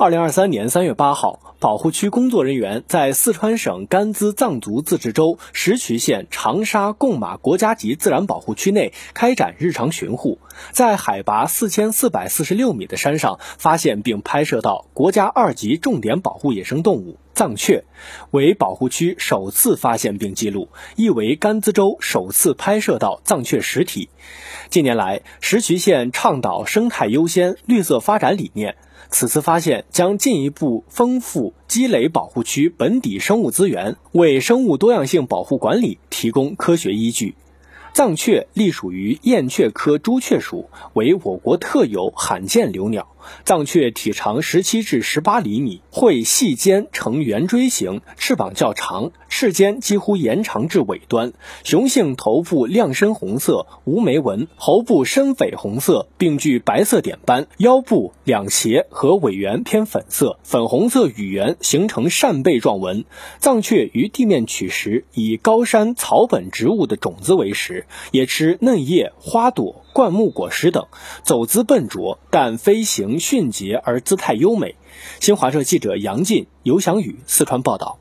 二零二三年三月八号，保护区工作人员在四川省甘孜藏族自治州石渠县长沙贡马国家级自然保护区内开展日常巡护，在海拔四千四百四十六米的山上发现并拍摄到国家二级重点保护野生动物。藏雀，为保护区首次发现并记录，亦为甘孜州首次拍摄到藏雀实体。近年来，石渠县倡导生态优先、绿色发展理念。此次发现将进一步丰富积累保护区本底生物资源，为生物多样性保护管理提供科学依据。藏雀隶属于燕雀科朱雀属，为我国特有罕见留鸟。藏雀体长十七至十八厘米，喙细尖呈圆锥形，翅膀较长，翅尖几乎延长至尾端。雄性头部亮深红色，无眉纹，喉部深绯红色，并具白色点斑，腰部两胁和尾缘偏粉色，粉红色羽缘形成扇贝状纹。藏雀于地面取食，以高山草本植物的种子为食，也吃嫩叶、花朵。灌木果实等，走姿笨拙，但飞行迅捷而姿态优美。新华社记者杨进、尤翔宇四川报道。